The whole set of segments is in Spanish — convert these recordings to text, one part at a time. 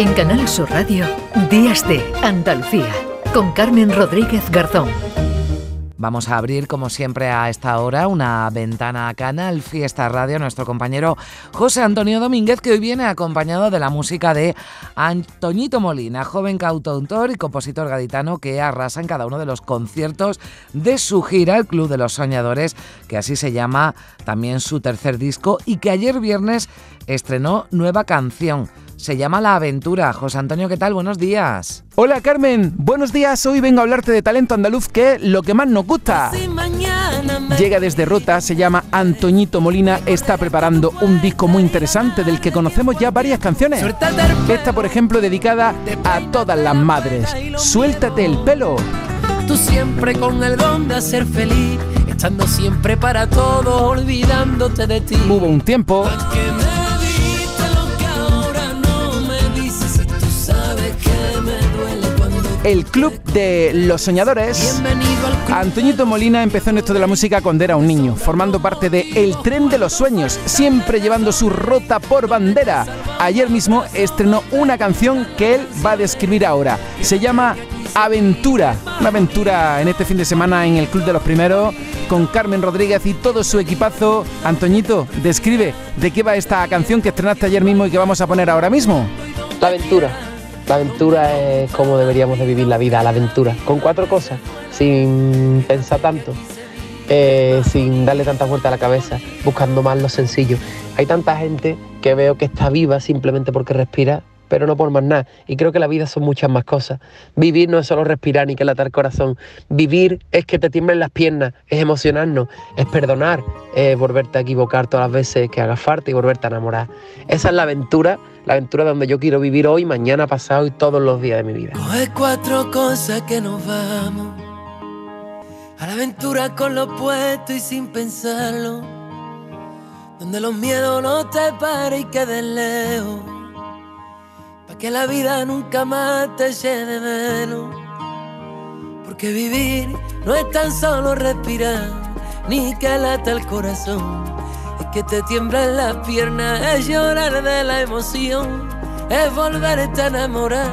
En Canal Sur Radio, Días de Andalucía, con Carmen Rodríguez Garzón. Vamos a abrir, como siempre, a esta hora una ventana a Canal Fiesta Radio. Nuestro compañero José Antonio Domínguez, que hoy viene acompañado de la música de Antoñito Molina, joven cantautor y compositor gaditano que arrasa en cada uno de los conciertos de su gira, el Club de los Soñadores, que así se llama también su tercer disco, y que ayer viernes estrenó nueva canción se llama La Aventura. José Antonio, ¿qué tal? Buenos días. Hola Carmen, buenos días. Hoy vengo a hablarte de talento andaluz, que es lo que más nos gusta. Llega desde Rota, se llama Antoñito Molina, está preparando un disco muy interesante del que conocemos ya varias canciones. Esta, por ejemplo, dedicada a todas las madres. Suéltate el pelo. Tú siempre con el don de ser feliz, estando siempre para todo, olvidándote de ti. Hubo un tiempo el Club de los Soñadores. Antoñito Molina empezó en esto de la música cuando era un niño, formando parte de El Tren de los Sueños, siempre llevando su rota por bandera. Ayer mismo estrenó una canción que él va a describir ahora. Se llama Aventura, una aventura en este fin de semana en el Club de los Primeros con Carmen Rodríguez y todo su equipazo. Antoñito, describe de qué va esta canción que estrenaste ayer mismo y que vamos a poner ahora mismo. La aventura la aventura es como deberíamos de vivir la vida, la aventura, con cuatro cosas, sin pensar tanto, eh, sin darle tanta vuelta a la cabeza, buscando más lo sencillo. Hay tanta gente que veo que está viva simplemente porque respira pero no por más nada. Y creo que la vida son muchas más cosas. Vivir no es solo respirar ni que latar corazón. Vivir es que te tiemblen las piernas, es emocionarnos, es perdonar, es volverte a equivocar todas las veces que haga falta y volverte a enamorar. Esa es la aventura, la aventura donde yo quiero vivir hoy, mañana, pasado y todos los días de mi vida. Coge cuatro cosas que nos vamos. A la aventura con lo puesto y sin pensarlo. Donde los miedos no te paren y queden lejos que la vida nunca más te llene menos. Porque vivir no es tan solo respirar, ni que lata el corazón. Es que te tiemblan las piernas, es llorar de la emoción, es volverte a enamorar,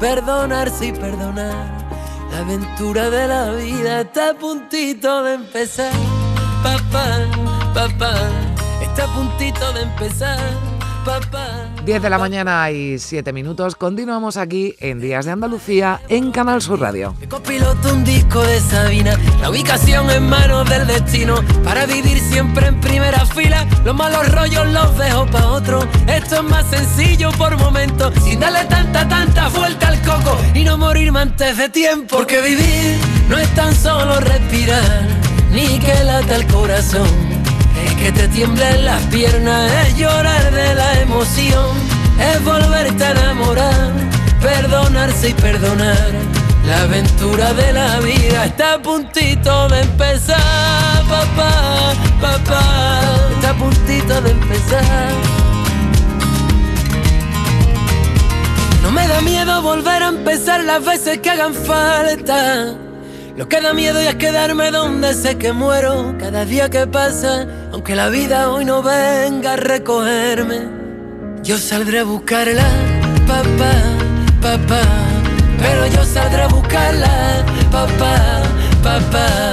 perdonarse y perdonar. La aventura de la vida está a puntito de empezar. Papá, papá, está a puntito de empezar. Papá. 10 de la mañana y 7 minutos. Continuamos aquí en Días de Andalucía en Canal Sur Radio. Copiloto un disco de Sabina, la ubicación en manos del destino. Para vivir siempre en primera fila, los malos rollos los dejo pa' otro. Esto es más sencillo por momentos, sin darle tanta, tanta vuelta al coco y no morirme antes de tiempo. Porque vivir no es tan solo respirar, ni que lata el corazón que te tiemblen las piernas, es llorar de la emoción, es volverte a enamorar, perdonarse y perdonar. La aventura de la vida está a puntito de empezar, papá, papá, está a puntito de empezar. No me da miedo volver a empezar las veces que hagan falta. Lo que da miedo ya es quedarme donde sé que muero cada día que pasa, aunque la vida hoy no venga a recogerme. Yo saldré a buscarla, papá, papá, pero yo saldré a buscarla, papá, papá.